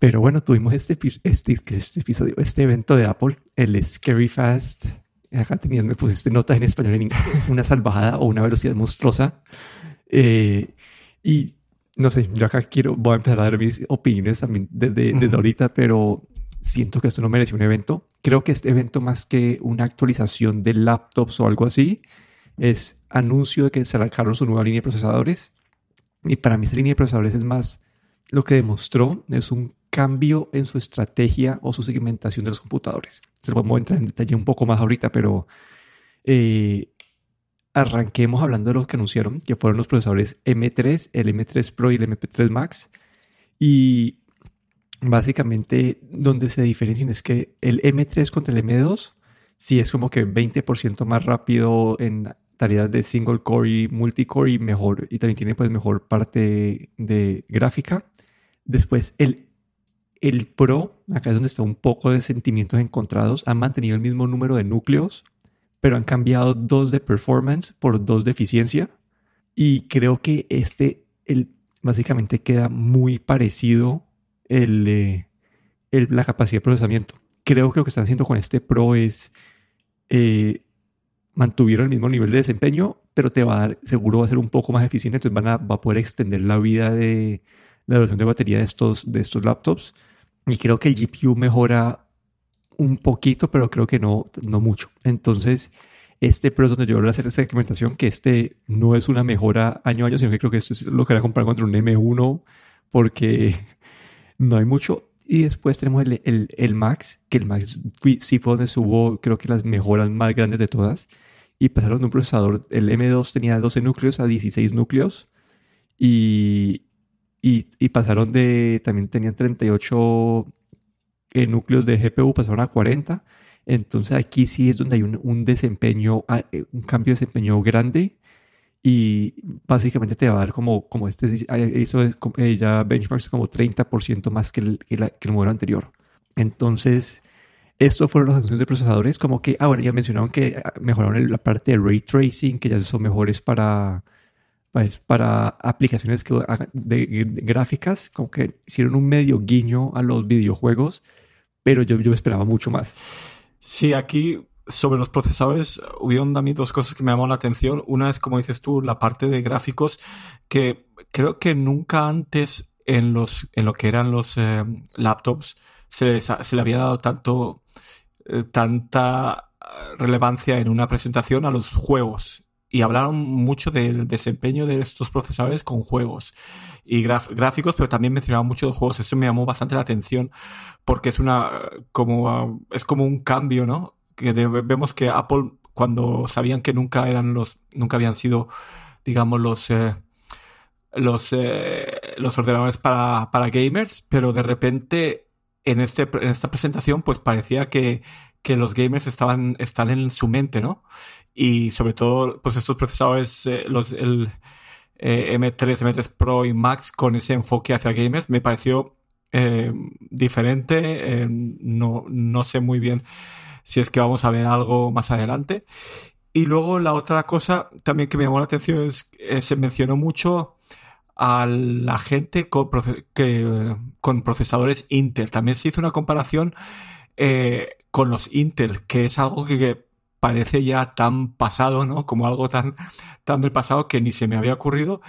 Pero bueno, tuvimos este, este, este episodio, este evento de Apple, el Scary Fast. Acá tenías, me pusiste notas en español, en inglés, una salvajada o una velocidad monstruosa. Eh, y no sé, yo acá quiero, voy a empezar a dar mis opiniones también desde, desde ahorita, pero siento que esto no merece un evento. Creo que este evento, más que una actualización de laptops o algo así, es anuncio de que se sacaron su nueva línea de procesadores. Y para mí esta línea de procesadores es más lo que demostró, es un cambio en su estrategia o su segmentación de los computadores. Se lo podemos entrar en detalle un poco más ahorita, pero eh, arranquemos hablando de los que anunciaron, que fueron los procesadores M3, el M3 Pro y el MP3 Max. Y básicamente donde se diferencian es que el M3 contra el M2 sí es como que 20% más rápido en tareas de single core y multicore y mejor y también tiene pues mejor parte de gráfica. Después el el Pro, acá es donde está un poco de sentimientos encontrados, ha mantenido el mismo número de núcleos, pero han cambiado dos de performance por dos de eficiencia. Y creo que este el, básicamente queda muy parecido eh, el, la capacidad de procesamiento. Creo que lo que están haciendo con este Pro es eh, mantuvieron el mismo nivel de desempeño, pero te va a dar, seguro va a ser un poco más eficiente, entonces van a, va a poder extender la vida de la duración de batería de estos, de estos laptops. Y creo que el GPU mejora un poquito, pero creo que no, no mucho. Entonces, este Pro es donde yo voy a hacer esa segmentación, que este no es una mejora año a año, sino que creo que esto es lo que voy a comparar contra un M1, porque no hay mucho. Y después tenemos el, el, el, Max, que el Max sí fue donde subo, creo que las mejoras más grandes de todas. Y pasaron de un procesador, el M2 tenía 12 núcleos a 16 núcleos. Y, y, y pasaron de, también tenían 38 eh, núcleos de GPU, pasaron a 40. Entonces aquí sí es donde hay un, un desempeño, ah, eh, un cambio de desempeño grande y básicamente te va a dar como, como este hizo eh, ya benchmarks como 30% más que el, que, el modelo anterior. Entonces, estos fueron las funciones de procesadores, como que, ah, bueno, ya mencionaron que ah, mejoraron la parte de ray tracing, que ya son mejores para, pues, para aplicaciones que, de, gráficas, como que hicieron un medio guiño a los videojuegos, pero yo, yo esperaba mucho más. Sí, aquí sobre los procesadores hubieron también dos cosas que me llamaron la atención. Una es, como dices tú, la parte de gráficos, que creo que nunca antes en, los, en lo que eran los eh, laptops se, se, le había dado tanto, eh, tanta relevancia en una presentación a los juegos. Y hablaron mucho del desempeño de estos procesadores con juegos y gráficos, pero también mencionaban mucho los juegos. Eso me llamó bastante la atención porque es una como es como un cambio, ¿no? que vemos que Apple cuando sabían que nunca eran los nunca habían sido digamos los eh, los eh, los ordenadores para, para gamers pero de repente en este en esta presentación pues parecía que que los gamers estaban están en su mente no y sobre todo pues estos procesadores eh, los el M3 M3 Pro y Max con ese enfoque hacia gamers me pareció diferente no no sé muy bien si es que vamos a ver algo más adelante. Y luego la otra cosa también que me llamó la atención es que eh, se mencionó mucho a la gente con, que, con procesadores Intel. También se hizo una comparación eh, con los Intel, que es algo que, parece ya tan pasado, ¿no? Como algo tan, tan del pasado que ni se me había ocurrido.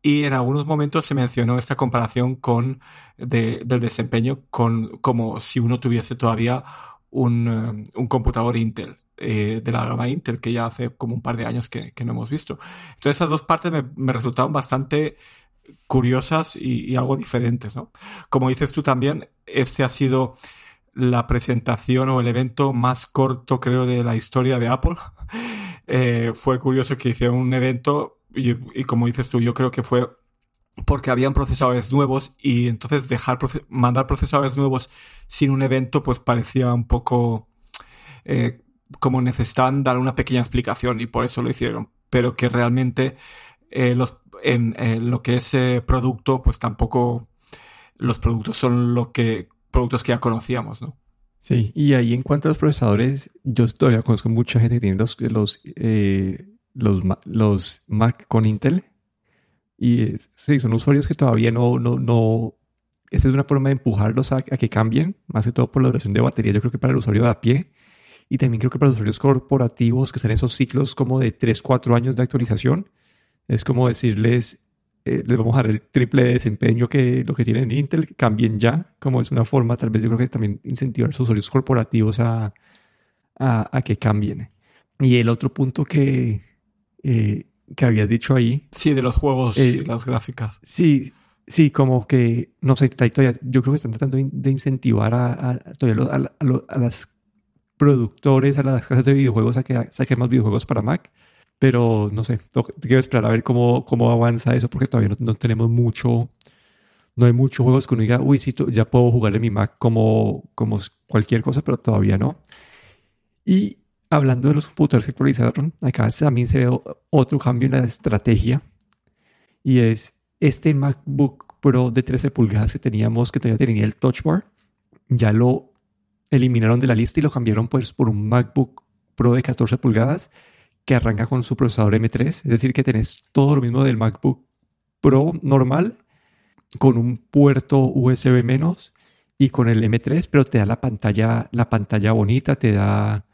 Y en algunos momentos se mencionó esta comparación con del desempeño con como si uno tuviese todavía un, eh, un computador Intel. Eh, de la gama Intel que ya hace como un par de años que, no hemos visto. Entonces esas dos partes me, me resultaron bastante curiosas y, y, algo diferentes, ¿no? Como dices tú también, este ha sido la presentación o el evento más corto, creo, de la historia de Apple. eh, fue curioso que hicieron un evento y, como dices tú, yo creo que fue porque habían procesadores nuevos y entonces dejar mandar procesadores nuevos sin un evento pues parecía un poco eh, como necesitaban dar una pequeña explicación y por eso lo hicieron pero que realmente eh, los, en, lo que es producto pues tampoco los productos son lo que productos que ya conocíamos no sí y ahí en cuanto a los procesadores yo todavía conozco mucha gente que tiene los los, los, los Mac con Intel. Y sí, son usuarios que todavía no, no, no, esta es una forma de empujarlos a, a, que cambien, más que todo por la duración de batería, yo creo que para el usuario de a pie y también creo que para los usuarios corporativos que están en esos ciclos como de 3, 4 años de actualización, es como decirles, eh, les vamos a dar el triple de desempeño que lo que tienen en Intel, cambien ya, como es una forma, tal vez yo creo que también incentivar a los usuarios corporativos a, a, a que cambien. Y el otro punto que, eh, que habías dicho ahí. Sí, de los juegos eh, y las gráficas. Sí, sí, como que, no sé, todavía, yo creo que están tratando de incentivar a, a, a, a las productores, a las casas de videojuegos a que saquen más videojuegos para Mac. Pero no sé, quiero esperar a ver cómo, cómo avanza eso porque todavía no, tenemos mucho, no hay muchos juegos que uno diga, uy, sí, ya puedo jugar en mi Mac como, como cualquier cosa, pero todavía no. Y hablando de los computadores que actualizaron, acá también se ve otro cambio en la estrategia y es este MacBook Pro de 13 pulgadas que teníamos, que todavía tenía el Touch Bar, ya lo eliminaron de la lista y lo cambiaron pues, por un MacBook Pro de 14 pulgadas que arranca con su procesador M3. Es decir, que tenés todo lo mismo del MacBook Pro normal con un puerto USB menos y con el M3, pero te da la pantalla, la pantalla bonita, te da,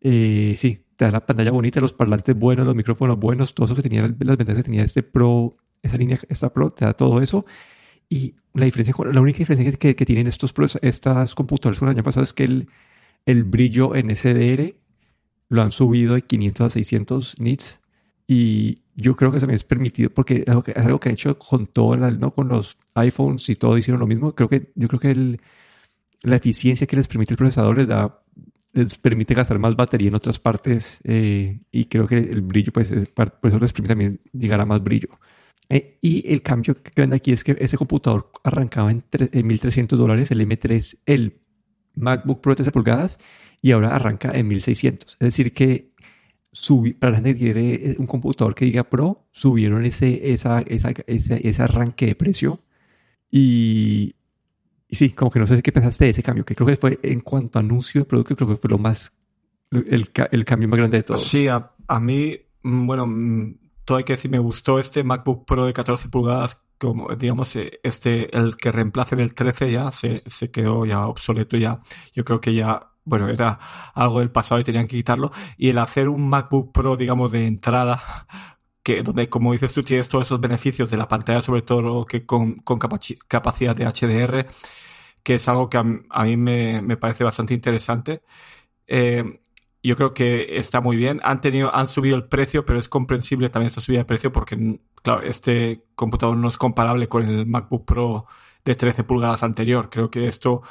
eh, sí, te da la pantalla bonita, los parlantes buenos, los micrófonos buenos, todo eso que tenía, las ventajas que tenía este Pro, esa línea, esta Pro, te da todo eso. Y la, diferencia, la única diferencia que, que, tienen estos, estas computadores el año pasado es que el, el brillo en SDR lo han subido de 500 a 600 nits y yo creo que también es permitido porque es algo que, es algo que han hecho con todo, ¿no? con los iPhones y todo hicieron lo mismo. Creo que, yo creo que el, la eficiencia que les permite el procesador les, da, les permite gastar más batería en otras partes eh, y creo que el brillo, pues, por eso les permite también llegar a más brillo. Eh, y el cambio grande aquí es que ese computador arrancaba en, 1.300 dólares, el M3, el MacBook Pro de 13 pulgadas, y ahora arranca en 1.600. Es decir, que para la gente que quiere eh, un computador que diga Pro, subieron ese, esa, esa, ese, ese arranque de precio. Y, y, sí, como que no sé qué pensaste de ese cambio, que creo que fue en cuanto a anuncio de producto, creo que fue lo más, el, el cambio más grande de todo. Sí, a, a mí, mm, bueno, mm, todo hay que decir, me gustó este MacBook Pro de 14 pulgadas, como digamos, eh, este, el que reemplace el 13 ya se, se quedó ya obsoleto ya. Yo creo que ya, bueno, era algo del pasado y tenían que quitarlo. Y el hacer un MacBook Pro, digamos, de entrada, que donde, como dices tú, tienes todos esos beneficios de la pantalla, sobre todo que con, con capacidad de HDR, que es algo que a, mí me, me, parece bastante interesante. Eh, yo creo que está muy bien. Han tenido, han subido el precio, pero es comprensible también esta subida de precio porque, claro, este computador no es comparable con el MacBook Pro de 13 pulgadas anterior. Creo que esto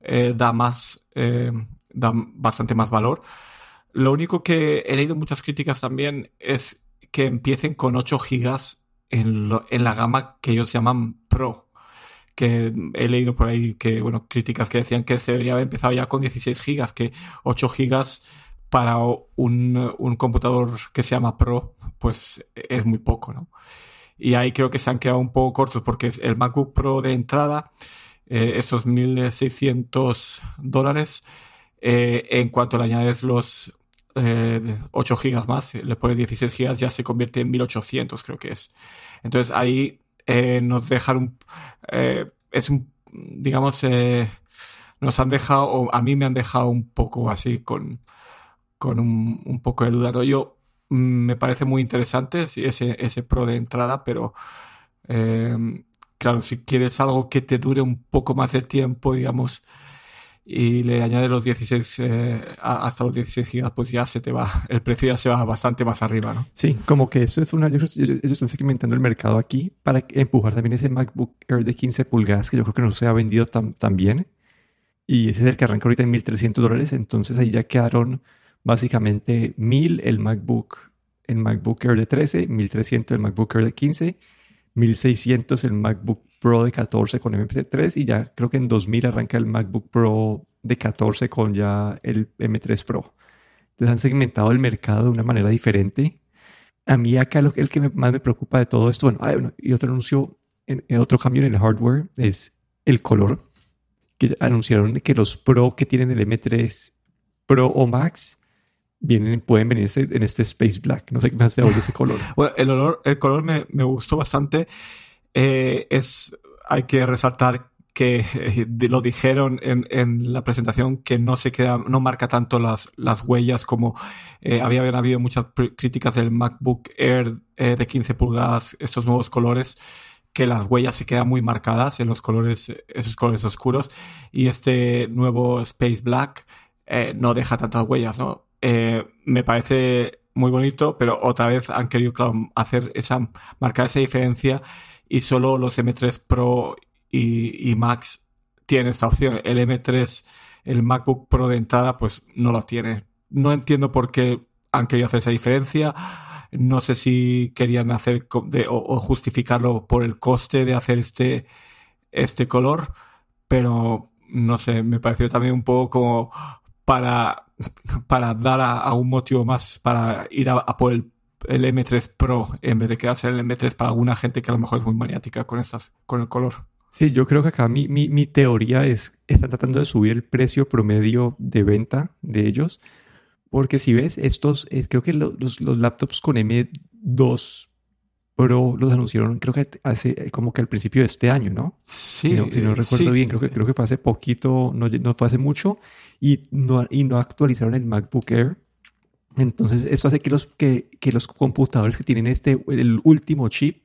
eh, da más, eh, da bastante más valor. Lo único que he leído muchas críticas también es que empiecen con 8 gigas en, la gama que ellos llaman Pro que he leído por ahí que, bueno, críticas que decían que se debería haber empezado ya con 16 gigas, que 8 gigas para un, un, computador que se llama Pro, pues es muy poco, ¿no? Y ahí creo que se han quedado un poco cortos porque el MacBook Pro de entrada, eh, estos 1.600 dólares, eh, en cuanto le añades los eh, 8 gigas más, le pones 16 gigas, ya se convierte en 1.800, creo que es. Entonces ahí eh, nos dejan un... Eh, es un, digamos, nos han dejado, o a mí me han dejado un poco así con con un, un poco de duda. Yo mm, me parece muy interesante ese, ese pro de entrada, pero eh, claro, si quieres algo que te dure un poco más de tiempo, digamos, y le añade los 16 eh, hasta los 16 gigas, pues ya se te va, el precio ya se va bastante más arriba, ¿no? Sí, como que eso es una, ellos, están segmentando el mercado aquí para empujar también ese MacBook Air de 15 pulgadas que yo creo que no se ha vendido tan, tan bien. Y ese es el que arranca ahorita en 1.300 dólares, entonces ahí ya quedaron básicamente 1000 el MacBook, el MacBook Air de 13, 1300 el MacBook Air de 15, 1600 el MacBook Pro de 14 con M3 y ya creo que en 2000 arranca el MacBook Pro de 14 con ya el M3 Pro. Entonces han segmentado el mercado de una manera diferente. A mí acá lo, el que más me preocupa de todo esto, bueno, y otro anuncio, otro cambio en el hardware es el color. Que anunciaron que los Pro que tienen el M3 Pro o Max vienen, pueden venir en este Space Black. No sé qué más te de ese color. Bueno, el, olor, el color me, me gustó bastante. Eh, es, hay que resaltar que eh, lo dijeron en, en, la presentación que no se queda, no marca tanto las, las huellas como eh, había habido muchas críticas del MacBook Air eh, de 15 pulgadas, estos nuevos colores, que las huellas se quedan muy marcadas en los colores, esos colores oscuros, y este nuevo Space Black eh, no deja tantas huellas, ¿no? Eh, me parece muy bonito, pero otra vez han querido hacer esa, marcar esa diferencia y solo los M3 Pro y, Max tienen esta opción. El M3, el MacBook Pro de entrada, pues no lo tiene. No entiendo por qué han querido hacer esa diferencia. No sé si querían hacer o, justificarlo por el coste de hacer este, este color, pero no sé, me pareció también un poco como para, para dar a, un motivo más para ir a, por el, el, M3 Pro en vez de quedarse en el M3 para alguna gente que a lo mejor es muy maniática con estas, con el color. Sí, yo creo que acá mi, mi, mi teoría es, están tratando de subir el precio promedio de venta de ellos, porque si ves, estos, creo que los, los, laptops con M2 Pro los anunciaron, creo que hace como que al principio de este año, ¿no? Sí. Si no, recuerdo bien, creo que, creo que fue hace poquito, no, no fue hace mucho, y no, y no actualizaron el MacBook Air. Entonces, esto hace que los, que, que los computadores que tienen este, el último chip,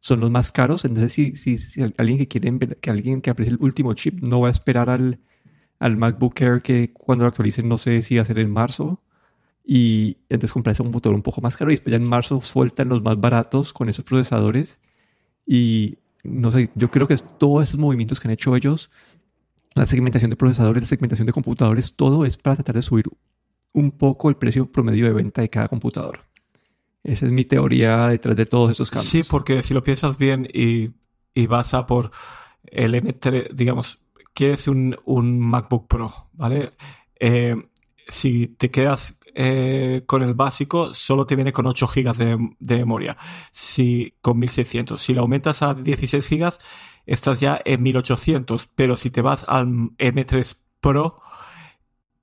son los más caros. Entonces, si, si, si alguien que quiere que alguien que aprecie el último chip no va a esperar al, al MacBook Air que cuando lo actualicen no sé si va a ser en marzo. Y entonces comprarse un computador un poco más caro y después ya en marzo sueltan los más baratos con esos procesadores. Y no sé, yo creo que es todos esos movimientos que han hecho ellos, la segmentación de procesadores, la segmentación de computadores, todo es para tratar de subir un poco el precio promedio de venta de cada computador. Esa es mi teoría detrás de todos esos cambios. Sí, porque si lo piensas bien y, vas a por el M3, digamos, quieres un, un MacBook Pro, ¿vale? Eh, si te quedas eh, con el básico, solo te viene con 8 GB de, de, memoria, si, con 1600. Si lo aumentas a 16 GB, estás ya en 1800, pero si te vas al M3 Pro,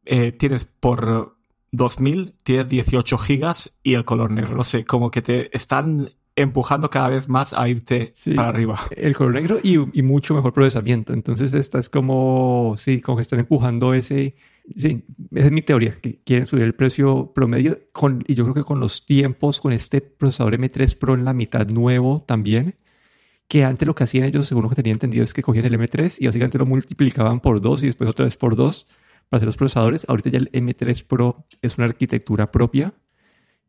eh, tienes por 2000 tienes 18 gigas y el color negro. No sé, como que te están empujando cada vez más a irte para arriba. El color negro y, mucho mejor procesamiento. Entonces, esta es como, sí, como que están empujando ese. Sí, esa es mi teoría, que quieren subir el precio promedio con, y yo creo que con los tiempos, con este procesador M3 Pro en la mitad nuevo también, que antes lo que hacían ellos, según lo que tenía entendido, es que cogían el M3 y básicamente lo multiplicaban por 2 y después otra vez por 2 para hacer los procesadores. Ahorita ya el M3 Pro es una arquitectura propia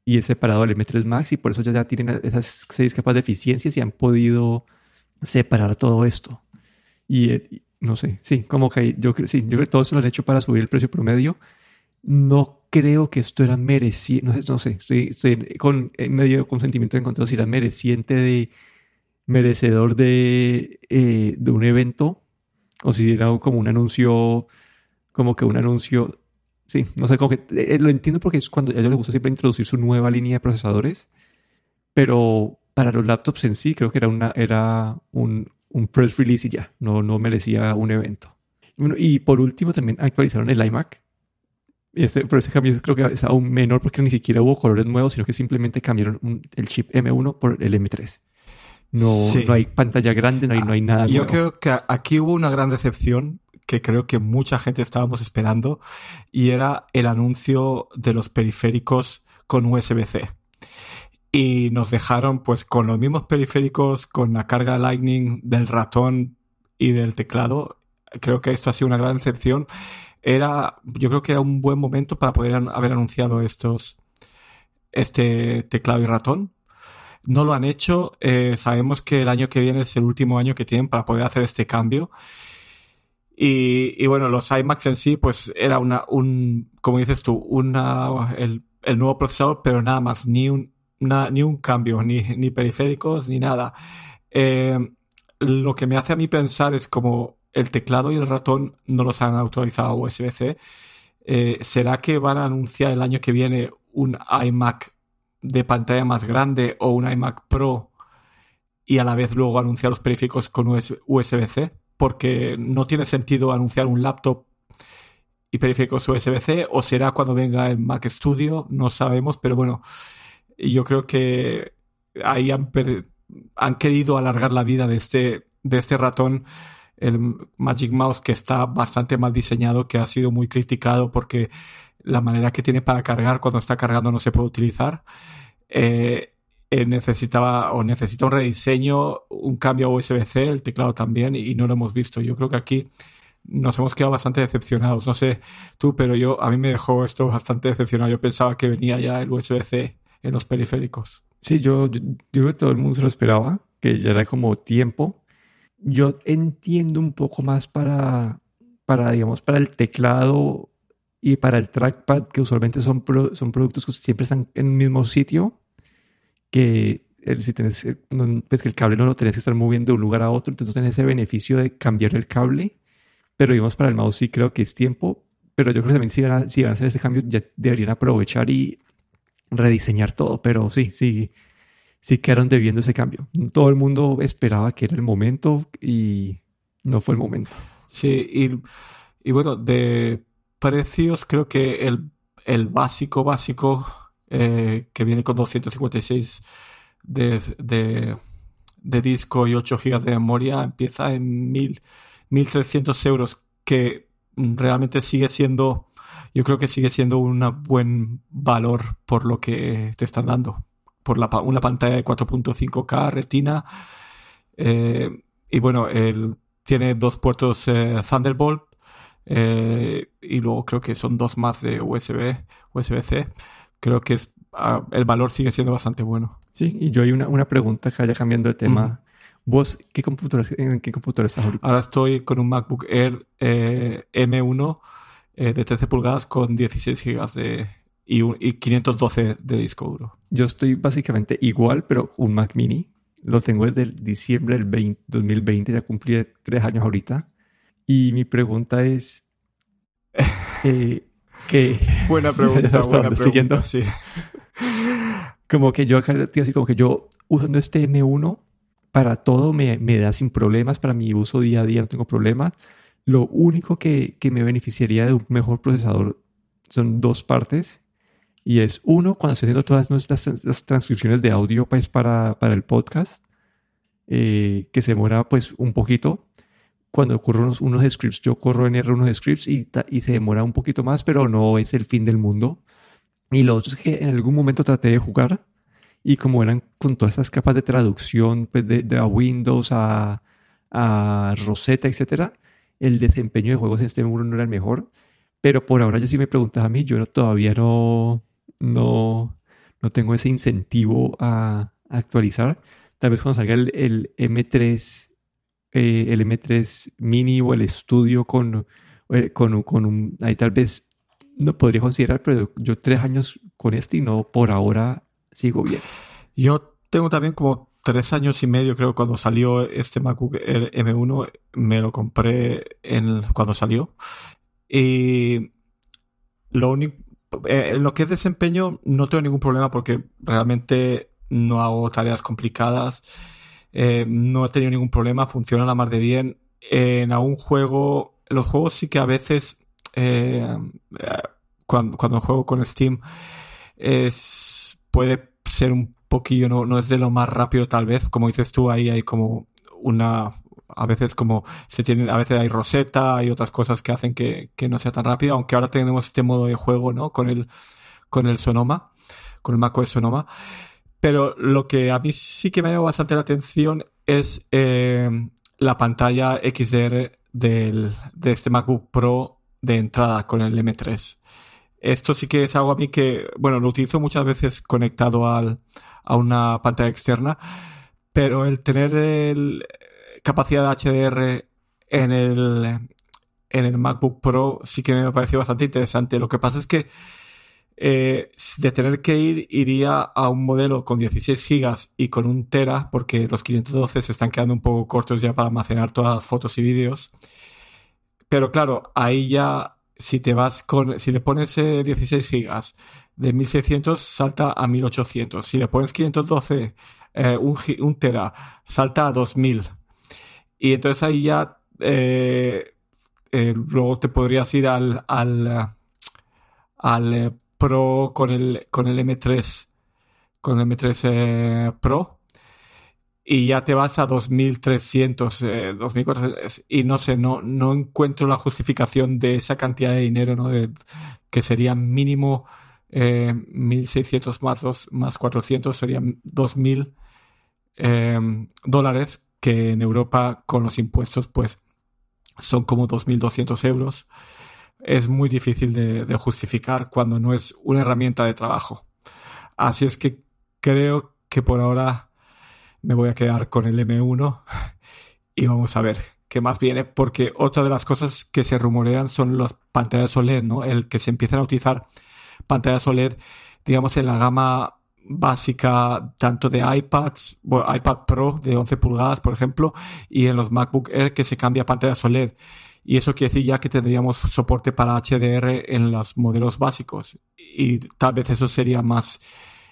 y es separado del M3 Max y por eso ya, tienen esas seis capas de eficiencias y han podido separar todo esto. Y, eh, no sé, sí, como que yo, sí, yo creo que todo eso lo han hecho para subir el precio promedio. No creo que esto era mereciente, no sé, no sé estoy, con medio consentimiento encontrado si era mereciente de merecedor de, eh, de un evento considerado como un anuncio como que un anuncio, sí, no sé, como eh, lo entiendo porque es cuando a ellos les gusta siempre introducir su nueva línea de procesadores, pero para los laptops en sí creo que era, una, era un, un press release y ya, no, no merecía un evento. Bueno, y por último también actualizaron el iMac. Este, pero ese cambio creo que es aún menor porque ni siquiera hubo colores nuevos, sino que simplemente cambiaron el chip M1 por el M3. No, no hay pantalla grande, no hay, no hay nada. Yo creo que aquí hubo una gran decepción que creo que mucha gente estábamos esperando y era el anuncio de los periféricos con USB-C. Y nos dejaron pues con los mismos periféricos, con la carga Lightning del ratón y del teclado. Creo que esto ha sido una gran excepción. Era, yo creo que era un buen momento para poder haber anunciado estos, este teclado y ratón. No lo han hecho. Eh, sabemos que el año que viene es el último año que tienen para poder hacer este cambio. Y, bueno, los iMacs en sí, pues era una, un, como dices tú, una, el, el nuevo procesador, pero nada más, ni un, ni un cambio, ni, ni periféricos, ni nada. Eh, lo que me hace a mí pensar es como el teclado y el ratón no los han autorizado USB-C. Eh, ¿Será que van a anunciar el año que viene un iMac de pantalla más grande o un iMac Pro y a la vez luego anunciar los periféricos con USB-C? porque no tiene sentido anunciar un laptop y periféricos USB-C o será cuando venga el Mac Studio, no sabemos, pero bueno, yo creo que ahí han, han querido alargar la vida de este, de este ratón, el Magic Mouse, que está bastante mal diseñado, que ha sido muy criticado porque la manera que tiene para cargar cuando está cargando no se puede utilizar. Eh, eh, necesitaba o necesita un rediseño, un cambio a USB-C, el teclado también, y no lo hemos visto. Yo creo que aquí nos hemos quedado bastante decepcionados. No sé tú, pero yo a mí me dejó esto bastante decepcionado. Yo pensaba que venía ya el USB-C en los periféricos. Sí, yo, yo, creo que todo el mundo se lo esperaba, que ya era como tiempo. Yo entiendo un poco más para, para digamos, para el teclado y para el trackpad, que usualmente son, son productos que siempre están en el mismo sitio, que el, si tenés, pues que el cable no lo tenés que estar moviendo de un lugar a otro, entonces tenés ese beneficio de cambiar el cable pero digamos, para el mouse sí creo que es tiempo. Pero yo creo que también si van a, si van a hacer ese cambio, ya deberían aprovechar y rediseñar todo. Pero sí, sí, sí quedaron debiendo ese cambio. Todo el mundo esperaba que era el momento y no fue el momento. Sí, y, bueno, de precios creo que el, el básico, básico, eh, que viene con 256 de, de, de disco y 8 GB de memoria, empieza en 1000 1.300 euros, que realmente sigue siendo, yo creo que sigue siendo un buen valor por lo que te están dando. Por la, una pantalla de 4.5K retina. Eh, y bueno, él tiene dos puertos eh, Thunderbolt. Eh, y luego creo que son dos más de USB, USB-C. Creo que es, ah, el valor sigue siendo bastante bueno. Sí, y yo hay una, una pregunta que haya cambiando de tema. ¿Vos qué computadora, en qué computadora estás ahorita? Ahora estoy con un MacBook Air eh, M1 eh, de 13 pulgadas con 16 GB de, y, y, 512 de disco duro. Yo estoy básicamente igual, pero un Mac Mini. Lo tengo desde diciembre del 2020, ya cumplí tres años ahorita. Y mi pregunta es... Eh, ¿qué? Buena pregunta, buena pregunta, sí. Como que yo, así como que yo usando este M1 para todo me, me, da sin problemas, para mi uso día a día no tengo problemas. Lo único que, que, me beneficiaría de un mejor procesador son dos partes. Y es uno, cuando estoy haciendo todas nuestras las transcripciones de audio pues, para, para el podcast, eh, que se demora pues un poquito. Cuando ocurren unos, scripts, yo corro en R unos scripts y, y se demora un poquito más, pero no es el fin del mundo. Y lo otro es que en algún momento traté de jugar y como eran con todas esas capas de traducción pues de, de a Windows a, a, Rosetta, etcétera, el desempeño de juegos en este muro no era el mejor. Pero por ahora yo sí me preguntas a mí, yo todavía no, no, no tengo ese incentivo a, actualizar. Tal vez cuando salga el, el M3, eh, el M3 Mini o el Studio con, eh, con, con un, ahí tal vez no podría considerar, pero yo tres años con este y no por ahora sigo bien. Yo tengo también como tres años y medio, creo, cuando salió este MacBook M1, me lo compré en, cuando salió. Y lo único, eh, lo que es desempeño, no tengo ningún problema porque realmente no hago tareas complicadas. Eh, no he tenido ningún problema, funciona la más de bien. En algún juego, los juegos sí que a veces, eh, cuando, cuando juego con Steam, es puede ser un poquillo, no, no es de lo más rápido tal vez, como dices tú, ahí hay como una, a veces como se tiene, a veces hay roseta, hay otras cosas que hacen que, que no sea tan rápido, aunque ahora tenemos este modo de juego, ¿no? Con el, con el Sonoma, con el macOS Sonoma. Pero lo que a mí sí que me ha llamado bastante la atención es eh, la pantalla XDR del, de este MacBook Pro de entrada con el M3. Esto sí que es algo a mí que, bueno, lo utilizo muchas veces conectado al, a una pantalla externa, pero el tener el, capacidad de HDR en el, en el MacBook Pro sí que me pareció bastante interesante. Lo que pasa es que eh, de tener que ir, iría a un modelo con 16 GB y con un Tera, porque los 512 se están quedando un poco cortos ya para almacenar todas las fotos y vídeos. Pero claro, ahí ya si te vas con, si le pones 16 eh, gigas de 1600 salta a 1800. Si le pones 512, eh, un, tera, salta a 2000. Y entonces ahí ya, eh, eh, luego te podrías ir al, al, al eh, Pro con el, con el M3, con el M3 eh, Pro, y ya te vas a 2300, 2400, y no sé, no, no encuentro la justificación de esa cantidad de dinero, ¿no? De, que sería mínimo 1600 más, más 400, serían 2000 dólares, que en Europa con los impuestos, pues son como 2.200 euros, es muy difícil de, justificar cuando no es una herramienta de trabajo. Así es que creo que por ahora me voy a quedar con el M1 y vamos a ver qué más viene, porque otra de las cosas que se rumorean son las pantallas OLED, ¿no? El que se empiezan a utilizar pantallas OLED, digamos, en la gama básica tanto de iPads, iPad Pro de 11 pulgadas, por ejemplo, y en los MacBook Air que se cambia a pantalla OLED. Y eso quiere decir ya que tendríamos soporte para HDR en los modelos básicos. Y tal vez eso sería más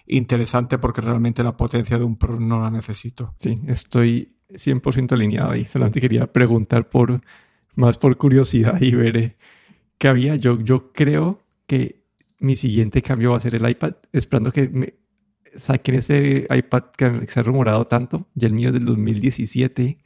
interesante porque realmente la potencia de un Pro no la necesito. Sí, estoy 100% alineado ahí. Solamente quería preguntar por más por curiosidad y ver eh, qué había. Yo, yo creo que mi siguiente cambio va a ser el iPad, esperando que me, saquen ese iPad que se ha rumorado tanto, ya el mío del 2017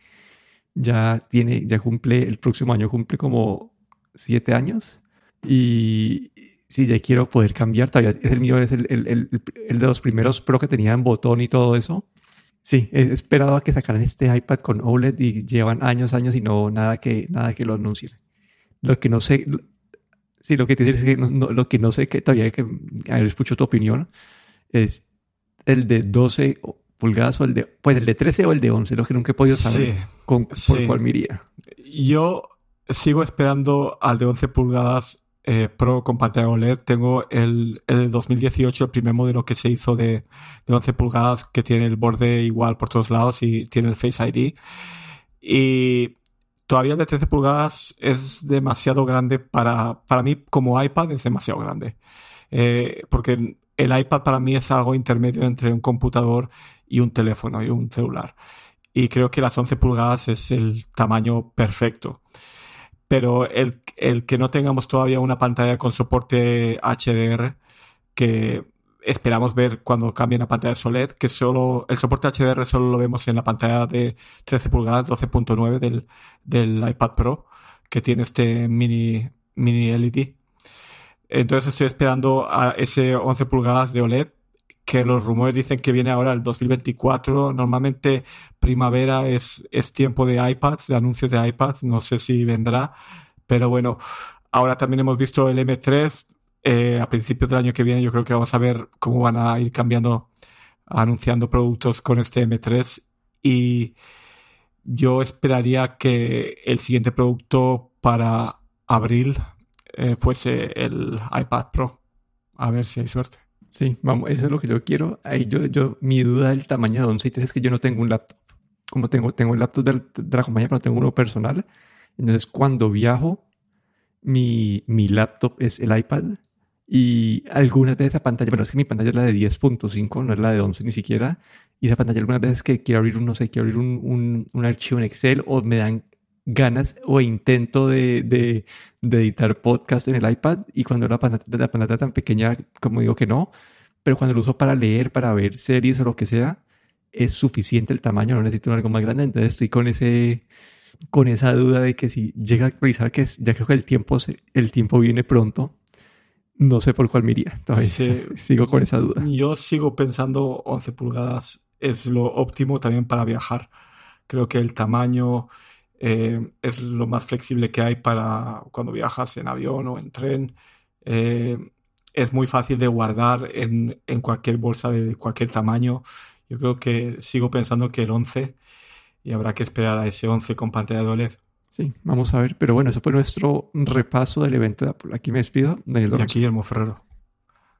ya tiene, ya cumple, el próximo año cumple como siete años. Y si ya quiero poder cambiar, todavía el mío es el, el, el, el, de los primeros Pro que tenían botón y todo eso. Sí, he esperado a que sacaran este iPad con OLED y llevan años, años y no nada que, nada que lo anuncien. Lo que no sé, sí, lo que te es que no, lo que no sé que todavía que, a ver, escucho tu opinión, es el de 12 pulgadas o el de, pues el de 13 o el de 11, lo que nunca he podido saber con, por cuál miría. Yo sigo esperando al de 11 pulgadas eh, Pro con pantalla OLED. Tengo el, el 2018, el primer modelo que se hizo de, de 11 pulgadas, que tiene el borde igual por todos lados y tiene el Face ID. Y todavía el de 13 pulgadas es demasiado grande para, para mí como iPad, es demasiado grande. Eh, porque el iPad para mí es algo intermedio entre un computador y un teléfono y un celular. Y creo que las 11 pulgadas es el tamaño perfecto. Pero el, que no tengamos todavía una pantalla con soporte HDR, que esperamos ver cuando cambien a pantalla OLED, que solo el soporte HDR solo lo vemos en la pantalla de 13 pulgadas, 12.9 del, del iPad Pro, que tiene este mini, mini LED entonces estoy esperando a ese 11 pulgadas de OLED, que los rumores dicen que viene ahora el 2024. Normalmente primavera es, es tiempo de iPads, de anuncios de iPads. No sé si vendrá, pero bueno, ahora también hemos visto el M3. Eh, a principios del año que viene yo creo que vamos a ver cómo van a ir cambiando, anunciando productos con este M3 y yo esperaría que el siguiente producto para abril eh, fuese el iPad Pro. A ver si hay suerte. Sí, vamos, eso es lo que yo quiero. Ahí yo, yo, mi duda del tamaño de 11 y 3 es que yo no tengo un laptop. Como tengo, tengo el laptop de la compañía, pero tengo uno personal. Entonces, cuando viajo, mi, mi laptop es el iPad y algunas de esa pantalla, bueno, es que mi pantalla es la de 10.5, no es la de 11 ni siquiera. Y esa pantalla algunas veces que quiero abrir un, no sé, quiero abrir un, un, un archivo en Excel o me dan ganas o intento de, de, editar podcast en el iPad y cuando la pantalla, la pantalla tan pequeña, como digo que no, pero cuando lo uso para leer, para ver series o lo que sea, es suficiente el tamaño, no necesito algo más grande, entonces estoy con ese con esa duda de que si llega a actualizar, que ya creo que el tiempo, el tiempo viene pronto, no sé por cuál me iría. Todavía sigo con esa duda. Yo sigo pensando 11 pulgadas es lo óptimo también para viajar. Creo que el tamaño eh, es lo más flexible que hay para cuando viajas en avión o en tren. Eh, es muy fácil de guardar en, en, cualquier bolsa de cualquier tamaño. Yo creo que sigo pensando que el 11 y habrá que esperar a ese 11 con pantalla de OLED. Sí, vamos a ver. Pero bueno, eso fue nuestro repaso del evento de Apple. Aquí me despido. Daniel Y aquí Guillermo Ferrero.